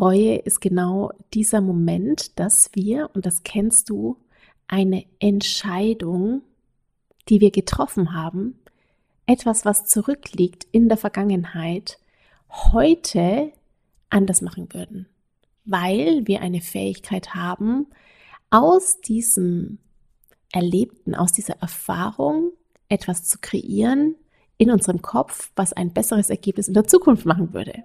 Reue ist genau dieser Moment, dass wir, und das kennst du, eine Entscheidung, die wir getroffen haben, etwas, was zurückliegt in der Vergangenheit, heute anders machen würden, weil wir eine Fähigkeit haben, aus diesem Erlebten, aus dieser Erfahrung etwas zu kreieren in unserem Kopf, was ein besseres Ergebnis in der Zukunft machen würde.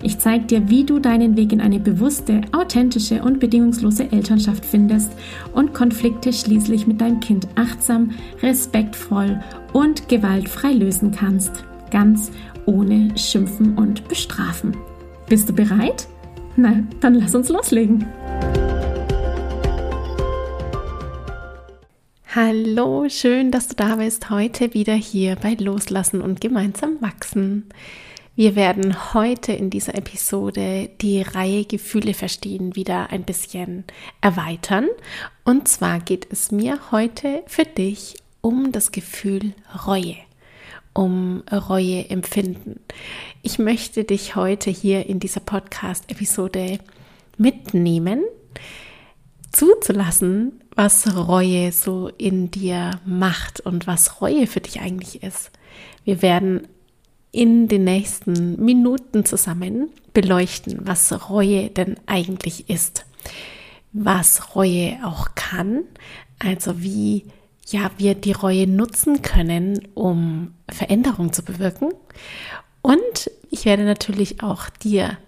Ich zeige dir, wie du deinen Weg in eine bewusste, authentische und bedingungslose Elternschaft findest und Konflikte schließlich mit deinem Kind achtsam, respektvoll und gewaltfrei lösen kannst. Ganz ohne Schimpfen und Bestrafen. Bist du bereit? Na, dann lass uns loslegen. Hallo, schön, dass du da bist. Heute wieder hier bei Loslassen und gemeinsam wachsen. Wir werden heute in dieser Episode die Reihe Gefühle verstehen wieder ein bisschen erweitern. Und zwar geht es mir heute für dich um das Gefühl Reue, um Reue empfinden. Ich möchte dich heute hier in dieser Podcast-Episode mitnehmen, zuzulassen, was Reue so in dir macht und was Reue für dich eigentlich ist. Wir werden in den nächsten Minuten zusammen beleuchten, was Reue denn eigentlich ist, was Reue auch kann, also wie ja, wir die Reue nutzen können, um Veränderung zu bewirken. Und ich werde natürlich auch dir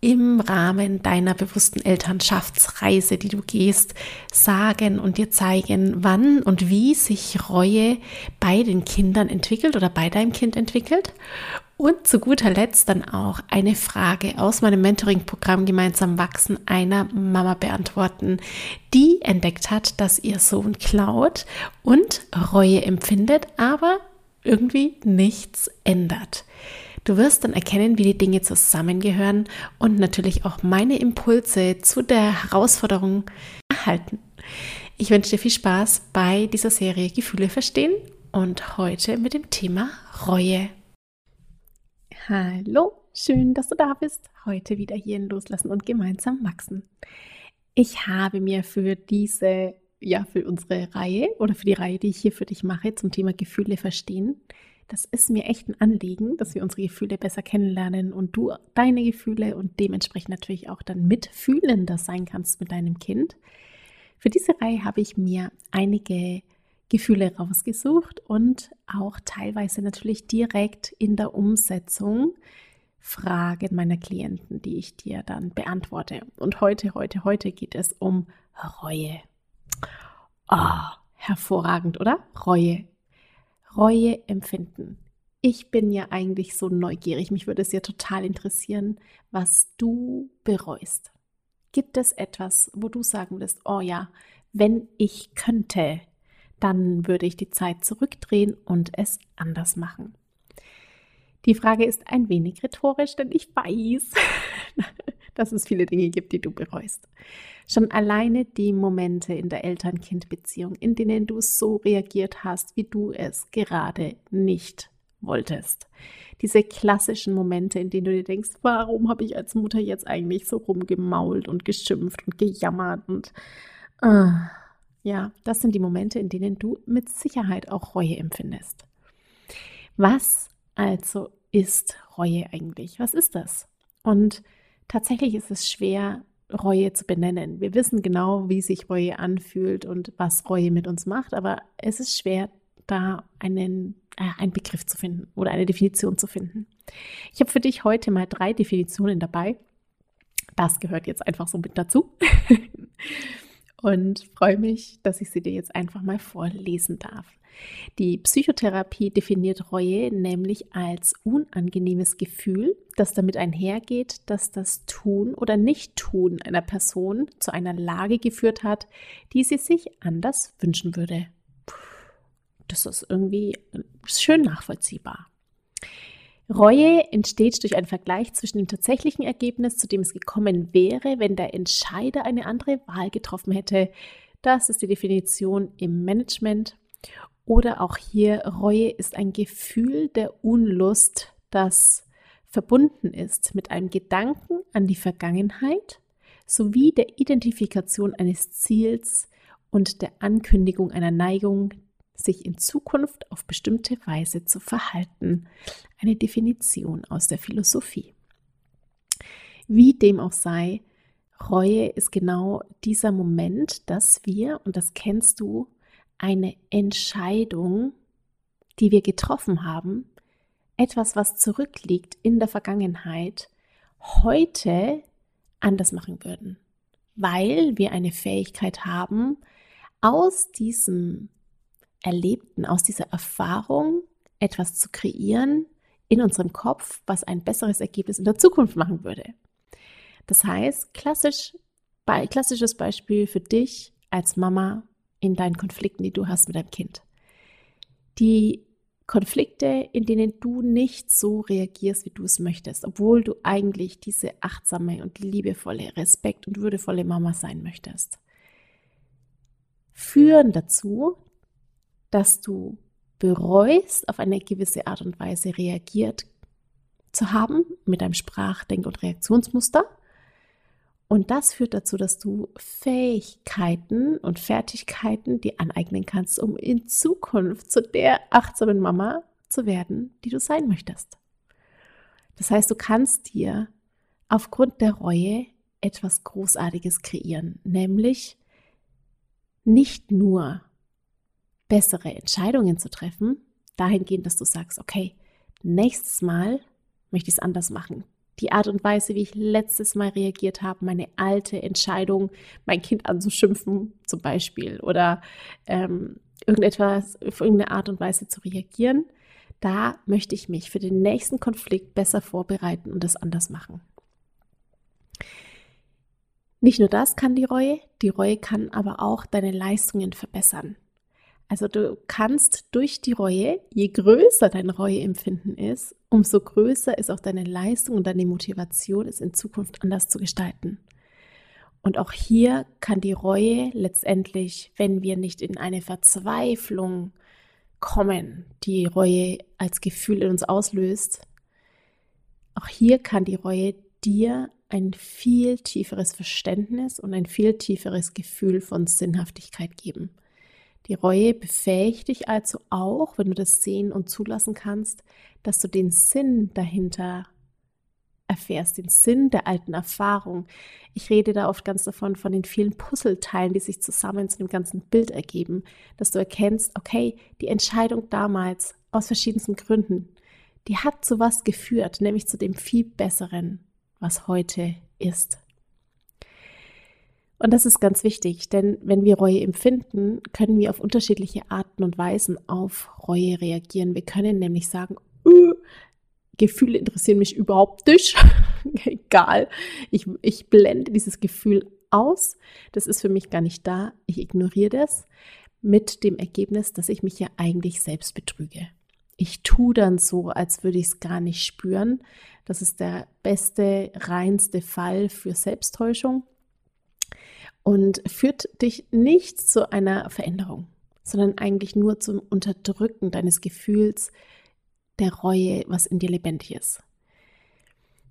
im Rahmen deiner bewussten Elternschaftsreise, die du gehst, sagen und dir zeigen, wann und wie sich Reue bei den Kindern entwickelt oder bei deinem Kind entwickelt. Und zu guter Letzt dann auch eine Frage aus meinem Mentoring-Programm Gemeinsam wachsen einer Mama beantworten, die entdeckt hat, dass ihr Sohn klaut und Reue empfindet, aber irgendwie nichts ändert. Du wirst dann erkennen, wie die Dinge zusammengehören und natürlich auch meine Impulse zu der Herausforderung erhalten. Ich wünsche dir viel Spaß bei dieser Serie Gefühle verstehen und heute mit dem Thema Reue. Hallo, schön, dass du da bist. Heute wieder hier in Loslassen und gemeinsam wachsen. Ich habe mir für diese, ja, für unsere Reihe oder für die Reihe, die ich hier für dich mache zum Thema Gefühle verstehen, das ist mir echt ein Anliegen, dass wir unsere Gefühle besser kennenlernen und du deine Gefühle und dementsprechend natürlich auch dann mitfühlender sein kannst mit deinem Kind. Für diese Reihe habe ich mir einige Gefühle rausgesucht und auch teilweise natürlich direkt in der Umsetzung Fragen meiner Klienten, die ich dir dann beantworte. Und heute, heute, heute geht es um Reue. Oh, hervorragend, oder? Reue. Reue empfinden. Ich bin ja eigentlich so neugierig. Mich würde es ja total interessieren, was du bereust. Gibt es etwas, wo du sagen würdest, oh ja, wenn ich könnte, dann würde ich die Zeit zurückdrehen und es anders machen? Die Frage ist ein wenig rhetorisch, denn ich weiß, dass es viele Dinge gibt, die du bereust. Schon alleine die Momente in der Eltern-Kind-Beziehung, in denen du so reagiert hast, wie du es gerade nicht wolltest. Diese klassischen Momente, in denen du dir denkst, warum habe ich als Mutter jetzt eigentlich so rumgemault und geschimpft und gejammert und äh, ja, das sind die Momente, in denen du mit Sicherheit auch Reue empfindest. Was also ist Reue eigentlich? Was ist das? Und tatsächlich ist es schwer, Reue zu benennen. Wir wissen genau, wie sich Reue anfühlt und was Reue mit uns macht, aber es ist schwer, da einen, äh, einen Begriff zu finden oder eine Definition zu finden. Ich habe für dich heute mal drei Definitionen dabei. Das gehört jetzt einfach so mit dazu. und freue mich, dass ich sie dir jetzt einfach mal vorlesen darf. Die Psychotherapie definiert Reue nämlich als unangenehmes Gefühl, das damit einhergeht, dass das Tun oder Nicht-Tun einer Person zu einer Lage geführt hat, die sie sich anders wünschen würde. Das ist irgendwie schön nachvollziehbar. Reue entsteht durch einen Vergleich zwischen dem tatsächlichen Ergebnis, zu dem es gekommen wäre, wenn der Entscheider eine andere Wahl getroffen hätte. Das ist die Definition im Management. Oder auch hier, Reue ist ein Gefühl der Unlust, das verbunden ist mit einem Gedanken an die Vergangenheit sowie der Identifikation eines Ziels und der Ankündigung einer Neigung, sich in Zukunft auf bestimmte Weise zu verhalten. Eine Definition aus der Philosophie. Wie dem auch sei, Reue ist genau dieser Moment, dass wir, und das kennst du, eine Entscheidung, die wir getroffen haben, etwas, was zurückliegt in der Vergangenheit, heute anders machen würden, weil wir eine Fähigkeit haben, aus diesem Erlebten, aus dieser Erfahrung etwas zu kreieren in unserem Kopf, was ein besseres Ergebnis in der Zukunft machen würde. Das heißt, klassisch, klassisches Beispiel für dich als Mama in deinen Konflikten, die du hast mit deinem Kind. Die Konflikte, in denen du nicht so reagierst, wie du es möchtest, obwohl du eigentlich diese achtsame und liebevolle, respekt- und würdevolle Mama sein möchtest, führen dazu, dass du bereust, auf eine gewisse Art und Weise reagiert zu haben mit deinem Sprach-, Denk- und Reaktionsmuster. Und das führt dazu, dass du Fähigkeiten und Fertigkeiten dir aneignen kannst, um in Zukunft zu der achtsamen Mama zu werden, die du sein möchtest. Das heißt, du kannst dir aufgrund der Reue etwas Großartiges kreieren, nämlich nicht nur bessere Entscheidungen zu treffen, dahingehend, dass du sagst, okay, nächstes Mal möchte ich es anders machen. Die Art und Weise, wie ich letztes Mal reagiert habe, meine alte Entscheidung, mein Kind anzuschimpfen zum Beispiel oder ähm, irgendetwas auf irgendeine Art und Weise zu reagieren, da möchte ich mich für den nächsten Konflikt besser vorbereiten und das anders machen. Nicht nur das kann die Reue, die Reue kann aber auch deine Leistungen verbessern. Also du kannst durch die Reue, je größer dein Reueempfinden ist, umso größer ist auch deine Leistung und deine Motivation, es in Zukunft anders zu gestalten. Und auch hier kann die Reue letztendlich, wenn wir nicht in eine Verzweiflung kommen, die Reue als Gefühl in uns auslöst, auch hier kann die Reue dir ein viel tieferes Verständnis und ein viel tieferes Gefühl von Sinnhaftigkeit geben. Die Reue befähigt dich also auch, wenn du das sehen und zulassen kannst, dass du den Sinn dahinter erfährst, den Sinn der alten Erfahrung. Ich rede da oft ganz davon, von den vielen Puzzleteilen, die sich zusammen zu dem ganzen Bild ergeben, dass du erkennst, okay, die Entscheidung damals aus verschiedensten Gründen, die hat zu was geführt, nämlich zu dem viel Besseren, was heute ist. Und das ist ganz wichtig, denn wenn wir Reue empfinden, können wir auf unterschiedliche Arten und Weisen auf Reue reagieren. Wir können nämlich sagen, öh, Gefühle interessieren mich überhaupt nicht. Egal, ich, ich blende dieses Gefühl aus. Das ist für mich gar nicht da. Ich ignoriere das mit dem Ergebnis, dass ich mich ja eigentlich selbst betrüge. Ich tue dann so, als würde ich es gar nicht spüren. Das ist der beste, reinste Fall für Selbsttäuschung und führt dich nicht zu einer Veränderung, sondern eigentlich nur zum Unterdrücken deines Gefühls der Reue, was in dir lebendig ist.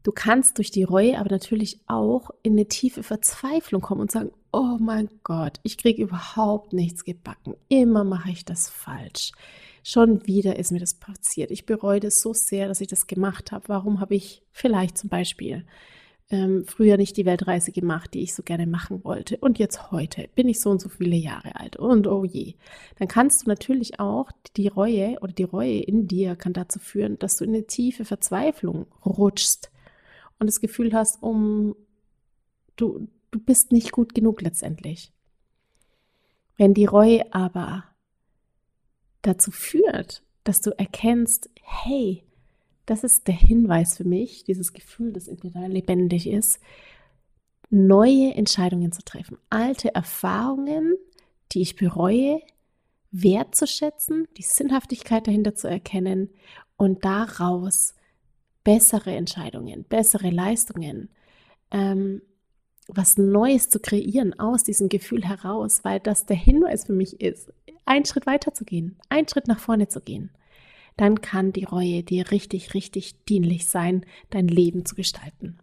Du kannst durch die Reue aber natürlich auch in eine tiefe Verzweiflung kommen und sagen, oh mein Gott, ich kriege überhaupt nichts gebacken. Immer mache ich das falsch. Schon wieder ist mir das passiert. Ich bereue das so sehr, dass ich das gemacht habe. Warum habe ich vielleicht zum Beispiel ähm, früher nicht die Weltreise gemacht, die ich so gerne machen wollte. Und jetzt heute bin ich so und so viele Jahre alt. Und oh je. Dann kannst du natürlich auch die Reue oder die Reue in dir kann dazu führen, dass du in eine tiefe Verzweiflung rutschst und das Gefühl hast, um du, du bist nicht gut genug letztendlich. Wenn die Reue aber dazu führt, dass du erkennst, hey, das ist der Hinweis für mich, dieses Gefühl, das in mir da lebendig ist, neue Entscheidungen zu treffen, alte Erfahrungen, die ich bereue, wertzuschätzen, die Sinnhaftigkeit dahinter zu erkennen und daraus bessere Entscheidungen, bessere Leistungen, ähm, was Neues zu kreieren aus diesem Gefühl heraus, weil das der Hinweis für mich ist, einen Schritt weiter zu gehen, einen Schritt nach vorne zu gehen. Dann kann die Reue dir richtig, richtig dienlich sein, dein Leben zu gestalten.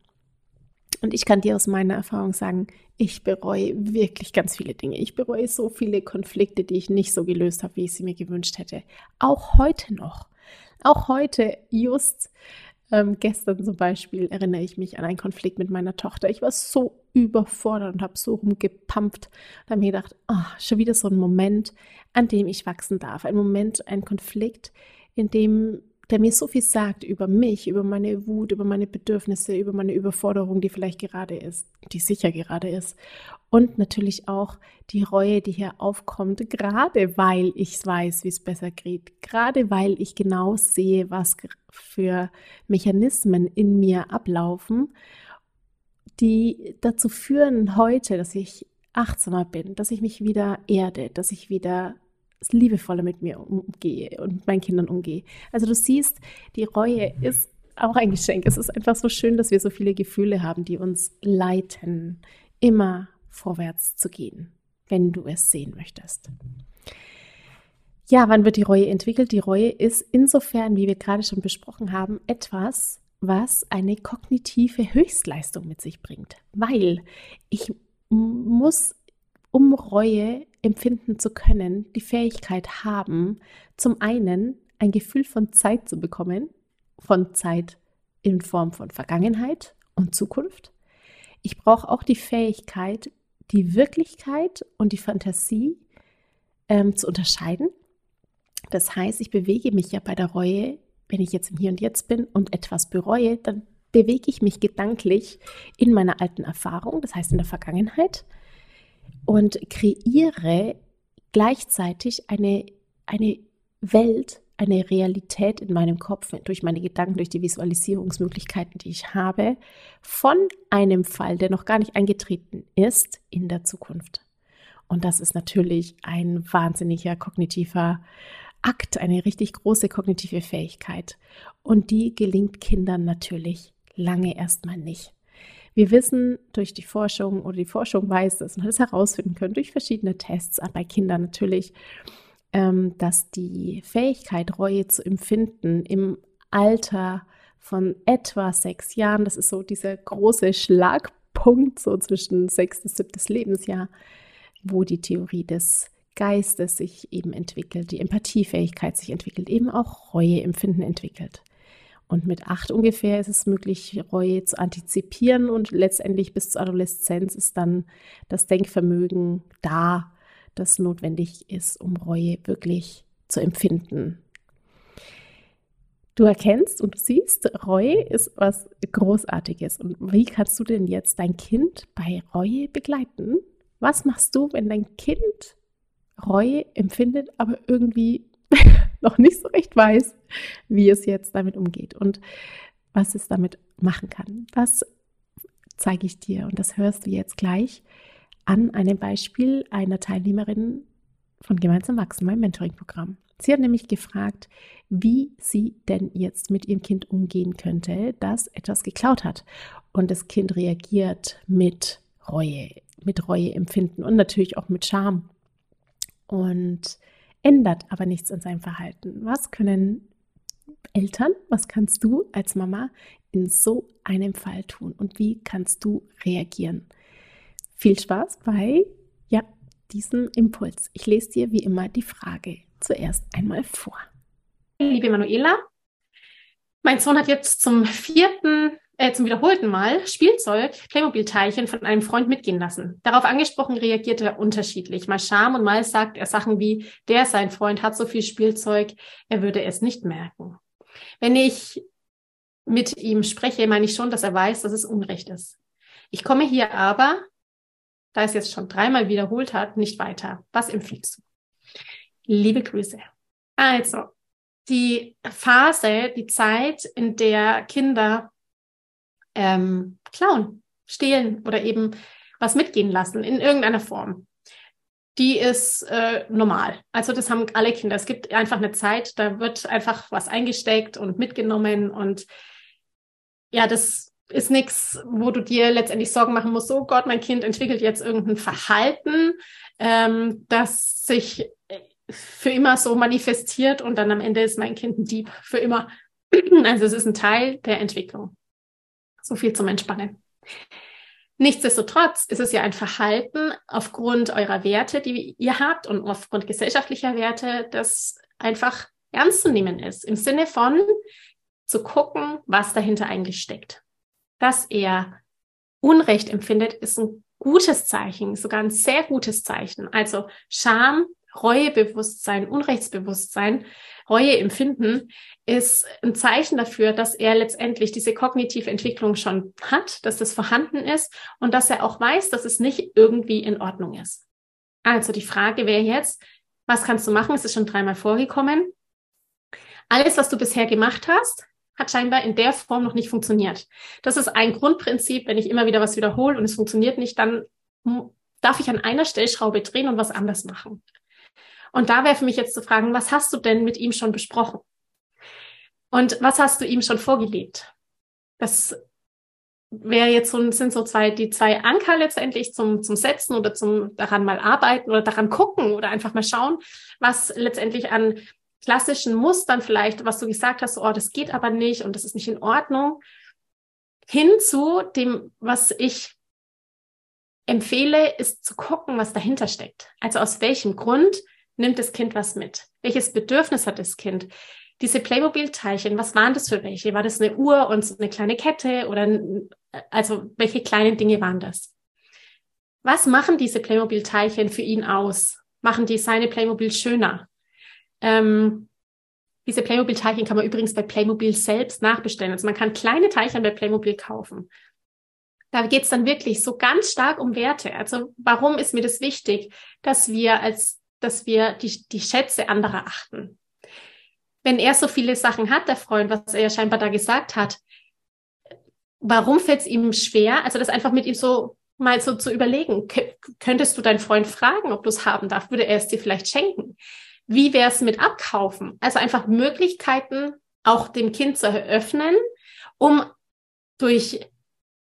Und ich kann dir aus meiner Erfahrung sagen, ich bereue wirklich ganz viele Dinge. Ich bereue so viele Konflikte, die ich nicht so gelöst habe, wie ich sie mir gewünscht hätte. Auch heute noch. Auch heute, just ähm, gestern zum Beispiel, erinnere ich mich an einen Konflikt mit meiner Tochter. Ich war so überfordert und habe so rumgepampft und habe mir gedacht, oh, schon wieder so ein Moment, an dem ich wachsen darf. Ein Moment, ein Konflikt, in dem der mir so viel sagt über mich, über meine Wut, über meine Bedürfnisse, über meine Überforderung, die vielleicht gerade ist, die sicher gerade ist. Und natürlich auch die Reue, die hier aufkommt, gerade weil ich weiß, wie es besser geht, gerade weil ich genau sehe, was für Mechanismen in mir ablaufen, die dazu führen heute, dass ich achtsamer bin, dass ich mich wieder erde, dass ich wieder liebevoller mit mir umgehe und mit meinen Kindern umgehe. Also du siehst, die Reue ist auch ein Geschenk. Es ist einfach so schön, dass wir so viele Gefühle haben, die uns leiten, immer vorwärts zu gehen, wenn du es sehen möchtest. Ja, wann wird die Reue entwickelt? Die Reue ist insofern, wie wir gerade schon besprochen haben, etwas, was eine kognitive Höchstleistung mit sich bringt. Weil ich muss um Reue empfinden zu können, die Fähigkeit haben, zum einen ein Gefühl von Zeit zu bekommen, von Zeit in Form von Vergangenheit und Zukunft. Ich brauche auch die Fähigkeit, die Wirklichkeit und die Fantasie ähm, zu unterscheiden. Das heißt, ich bewege mich ja bei der Reue, wenn ich jetzt im Hier und Jetzt bin und etwas bereue, dann bewege ich mich gedanklich in meiner alten Erfahrung, das heißt in der Vergangenheit und kreiere gleichzeitig eine, eine Welt, eine Realität in meinem Kopf durch meine Gedanken, durch die Visualisierungsmöglichkeiten, die ich habe, von einem Fall, der noch gar nicht eingetreten ist, in der Zukunft. Und das ist natürlich ein wahnsinniger kognitiver Akt, eine richtig große kognitive Fähigkeit. Und die gelingt Kindern natürlich lange erstmal nicht. Wir wissen durch die Forschung oder die Forschung weiß es und hat es herausfinden können durch verschiedene Tests, bei Kindern natürlich, ähm, dass die Fähigkeit, Reue zu empfinden im Alter von etwa sechs Jahren, das ist so dieser große Schlagpunkt so zwischen sechs und siebtes Lebensjahr, wo die Theorie des Geistes sich eben entwickelt, die Empathiefähigkeit sich entwickelt, eben auch Reue empfinden entwickelt. Und mit acht ungefähr ist es möglich, Reue zu antizipieren und letztendlich bis zur Adoleszenz ist dann das Denkvermögen da, das notwendig ist, um Reue wirklich zu empfinden. Du erkennst und du siehst, Reue ist was Großartiges. Und wie kannst du denn jetzt dein Kind bei Reue begleiten? Was machst du, wenn dein Kind Reue empfindet, aber irgendwie noch nicht so recht weiß, wie es jetzt damit umgeht und was es damit machen kann. Das zeige ich dir und das hörst du jetzt gleich an einem Beispiel einer Teilnehmerin von Gemeinsam Wachsen, meinem Mentoring-Programm. Sie hat nämlich gefragt, wie sie denn jetzt mit ihrem Kind umgehen könnte, das etwas geklaut hat. Und das Kind reagiert mit Reue, mit Reue empfinden und natürlich auch mit Scham. Und ändert aber nichts an seinem Verhalten. Was können Eltern, was kannst du als Mama in so einem Fall tun und wie kannst du reagieren? Viel Spaß bei ja, diesem Impuls. Ich lese dir wie immer die Frage zuerst einmal vor. Liebe Manuela, mein Sohn hat jetzt zum vierten äh, zum wiederholten Mal Spielzeug, Playmobil-Teilchen von einem Freund mitgehen lassen. Darauf angesprochen reagiert er unterschiedlich. Mal Scham und mal sagt er Sachen wie, der sein Freund hat so viel Spielzeug, er würde es nicht merken. Wenn ich mit ihm spreche, meine ich schon, dass er weiß, dass es Unrecht ist. Ich komme hier aber, da es jetzt schon dreimal wiederholt hat, nicht weiter. Was empfiehlst du? Liebe Grüße. Also, die Phase, die Zeit, in der Kinder ähm, klauen, stehlen oder eben was mitgehen lassen in irgendeiner Form, die ist äh, normal. Also das haben alle Kinder. Es gibt einfach eine Zeit, da wird einfach was eingesteckt und mitgenommen und ja, das ist nichts, wo du dir letztendlich Sorgen machen musst, oh Gott, mein Kind entwickelt jetzt irgendein Verhalten, ähm, das sich für immer so manifestiert und dann am Ende ist mein Kind ein Dieb für immer. Also es ist ein Teil der Entwicklung. So viel zum Entspannen. Nichtsdestotrotz ist es ja ein Verhalten aufgrund eurer Werte, die ihr habt und aufgrund gesellschaftlicher Werte, das einfach ernst zu nehmen ist. Im Sinne von zu gucken, was dahinter eigentlich steckt. Dass er Unrecht empfindet, ist ein gutes Zeichen, sogar ein sehr gutes Zeichen. Also Scham Reuebewusstsein, Unrechtsbewusstsein, Reueempfinden ist ein Zeichen dafür, dass er letztendlich diese kognitive Entwicklung schon hat, dass das vorhanden ist und dass er auch weiß, dass es nicht irgendwie in Ordnung ist. Also die Frage wäre jetzt, was kannst du machen? Es ist schon dreimal vorgekommen. Alles, was du bisher gemacht hast, hat scheinbar in der Form noch nicht funktioniert. Das ist ein Grundprinzip. Wenn ich immer wieder was wiederhole und es funktioniert nicht, dann darf ich an einer Stellschraube drehen und was anders machen. Und da wäre für mich jetzt zu fragen, was hast du denn mit ihm schon besprochen? Und was hast du ihm schon vorgelebt? Das wäre jetzt so, sind so zwei, die zwei Anker letztendlich zum, zum Setzen oder zum daran mal arbeiten oder daran gucken oder einfach mal schauen, was letztendlich an klassischen Mustern vielleicht, was du gesagt hast, oh, das geht aber nicht und das ist nicht in Ordnung, hin zu dem, was ich empfehle, ist zu gucken, was dahinter steckt. Also aus welchem Grund nimmt das Kind was mit? Welches Bedürfnis hat das Kind? Diese Playmobil-Teilchen, was waren das für welche? War das eine Uhr und so eine kleine Kette oder also welche kleinen Dinge waren das? Was machen diese Playmobil-Teilchen für ihn aus? Machen die seine Playmobil schöner? Ähm, diese Playmobil-Teilchen kann man übrigens bei Playmobil selbst nachbestellen. Also man kann kleine Teilchen bei Playmobil kaufen. Da geht es dann wirklich so ganz stark um Werte. Also warum ist mir das wichtig, dass wir als dass wir die, die Schätze anderer achten. Wenn er so viele Sachen hat, der Freund, was er ja scheinbar da gesagt hat, warum fällt es ihm schwer? Also das einfach mit ihm so mal so zu überlegen. könntest du deinen Freund fragen, ob du es haben darfst? Würde er es dir vielleicht schenken? Wie wäre es mit Abkaufen? Also einfach Möglichkeiten auch dem Kind zu eröffnen, um durch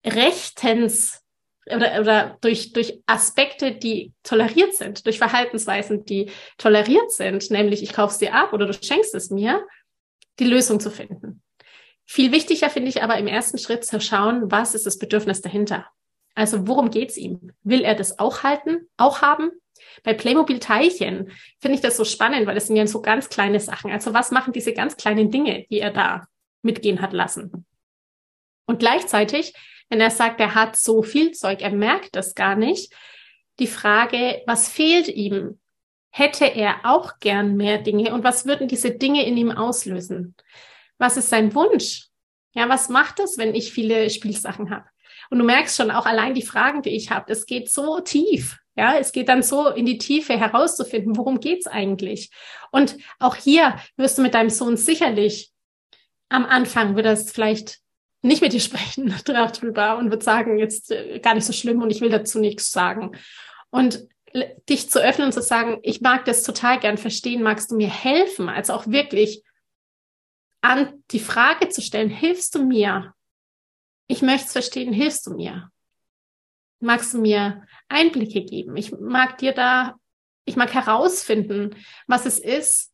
rechtens oder, oder durch, durch Aspekte, die toleriert sind, durch Verhaltensweisen, die toleriert sind, nämlich ich kaufe es dir ab oder du schenkst es mir, die Lösung zu finden. Viel wichtiger finde ich aber im ersten Schritt zu schauen, was ist das Bedürfnis dahinter? Also worum geht's ihm? Will er das auch halten, auch haben? Bei Playmobil Teilchen finde ich das so spannend, weil das sind ja so ganz kleine Sachen. Also was machen diese ganz kleinen Dinge, die er da mitgehen hat lassen? Und gleichzeitig wenn er sagt, er hat so viel Zeug, er merkt das gar nicht. Die Frage, was fehlt ihm? Hätte er auch gern mehr Dinge? Und was würden diese Dinge in ihm auslösen? Was ist sein Wunsch? Ja, was macht es, wenn ich viele Spielsachen habe? Und du merkst schon auch allein die Fragen, die ich habe, das geht so tief. Ja, es geht dann so in die Tiefe herauszufinden, worum geht's eigentlich? Und auch hier wirst du mit deinem Sohn sicherlich am Anfang wird das vielleicht nicht mit dir sprechen darüber und wird sagen, jetzt äh, gar nicht so schlimm und ich will dazu nichts sagen. Und dich zu öffnen und zu sagen, ich mag das total gern verstehen, magst du mir helfen? Also auch wirklich an die Frage zu stellen, hilfst du mir? Ich möchte es verstehen, hilfst du mir? Magst du mir Einblicke geben? Ich mag dir da, ich mag herausfinden, was es ist,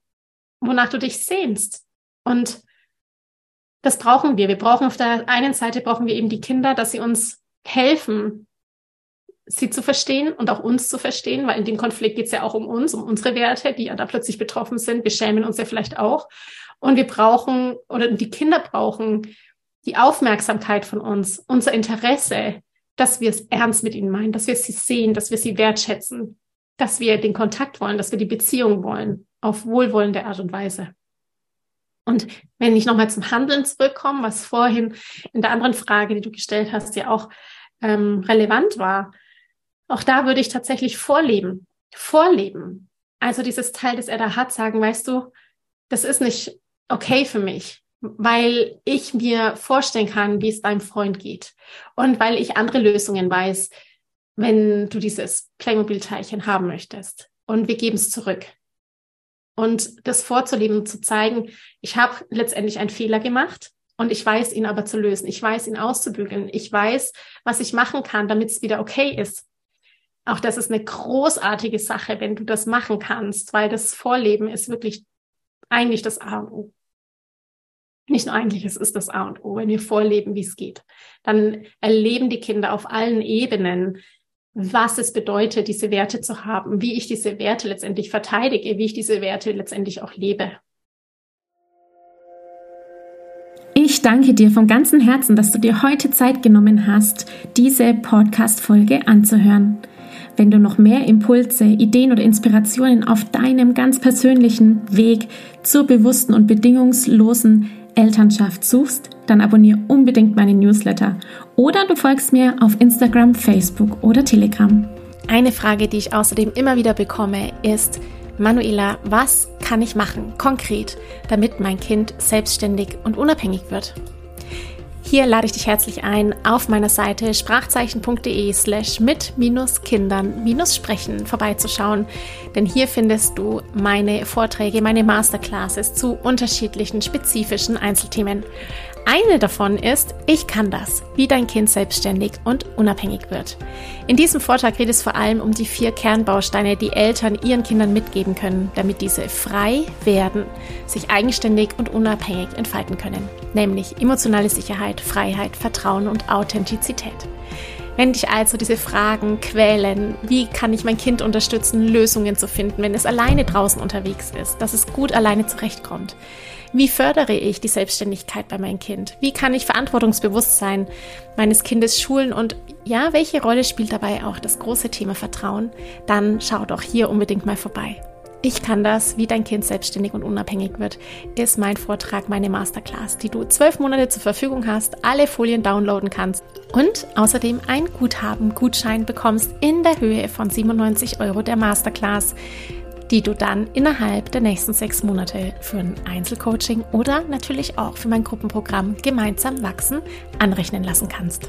wonach du dich sehnst. Und das brauchen wir. Wir brauchen auf der einen Seite brauchen wir eben die Kinder, dass sie uns helfen, sie zu verstehen und auch uns zu verstehen, weil in dem Konflikt geht es ja auch um uns, um unsere Werte, die ja da plötzlich betroffen sind. Wir schämen uns ja vielleicht auch. Und wir brauchen, oder die Kinder brauchen die Aufmerksamkeit von uns, unser Interesse, dass wir es ernst mit ihnen meinen, dass wir sie sehen, dass wir sie wertschätzen, dass wir den Kontakt wollen, dass wir die Beziehung wollen, auf wohlwollende Art und Weise. Und wenn ich nochmal zum Handeln zurückkomme, was vorhin in der anderen Frage, die du gestellt hast, ja auch ähm, relevant war, auch da würde ich tatsächlich vorleben. Vorleben. Also dieses Teil, das er da hat, sagen, weißt du, das ist nicht okay für mich, weil ich mir vorstellen kann, wie es deinem Freund geht und weil ich andere Lösungen weiß, wenn du dieses Playmobil-Teilchen haben möchtest und wir geben es zurück. Und das vorzuleben, zu zeigen, ich habe letztendlich einen Fehler gemacht und ich weiß ihn aber zu lösen. Ich weiß ihn auszubügeln. Ich weiß, was ich machen kann, damit es wieder okay ist. Auch das ist eine großartige Sache, wenn du das machen kannst, weil das Vorleben ist wirklich eigentlich das A und O. Nicht nur eigentlich, es ist das A und O, wenn wir vorleben, wie es geht. Dann erleben die Kinder auf allen Ebenen, was es bedeutet, diese Werte zu haben, wie ich diese Werte letztendlich verteidige, wie ich diese Werte letztendlich auch lebe. Ich danke dir von ganzem Herzen, dass du dir heute Zeit genommen hast, diese Podcast-Folge anzuhören. Wenn du noch mehr Impulse, Ideen oder Inspirationen auf deinem ganz persönlichen Weg zur bewussten und bedingungslosen Elternschaft suchst, dann abonniere unbedingt meinen Newsletter oder du folgst mir auf Instagram, Facebook oder Telegram. Eine Frage, die ich außerdem immer wieder bekomme, ist, Manuela, was kann ich machen, konkret, damit mein Kind selbstständig und unabhängig wird? Hier lade ich dich herzlich ein, auf meiner Seite sprachzeichen.de slash mit-kindern-sprechen vorbeizuschauen, denn hier findest du meine Vorträge, meine Masterclasses zu unterschiedlichen spezifischen Einzelthemen. Eine davon ist, ich kann das, wie dein Kind selbstständig und unabhängig wird. In diesem Vortrag geht es vor allem um die vier Kernbausteine, die Eltern ihren Kindern mitgeben können, damit diese frei werden, sich eigenständig und unabhängig entfalten können, nämlich emotionale Sicherheit, Freiheit, Vertrauen und Authentizität. Wenn dich also diese Fragen quälen, wie kann ich mein Kind unterstützen, Lösungen zu finden, wenn es alleine draußen unterwegs ist, dass es gut alleine zurechtkommt, wie fördere ich die Selbstständigkeit bei meinem Kind? Wie kann ich Verantwortungsbewusstsein meines Kindes schulen? Und ja, welche Rolle spielt dabei auch das große Thema Vertrauen? Dann schau doch hier unbedingt mal vorbei. Ich kann das, wie dein Kind selbstständig und unabhängig wird, ist mein Vortrag, meine Masterclass, die du zwölf Monate zur Verfügung hast, alle Folien downloaden kannst und außerdem ein Guthaben, Gutschein bekommst in der Höhe von 97 Euro der Masterclass die du dann innerhalb der nächsten sechs Monate für ein Einzelcoaching oder natürlich auch für mein Gruppenprogramm Gemeinsam wachsen anrechnen lassen kannst.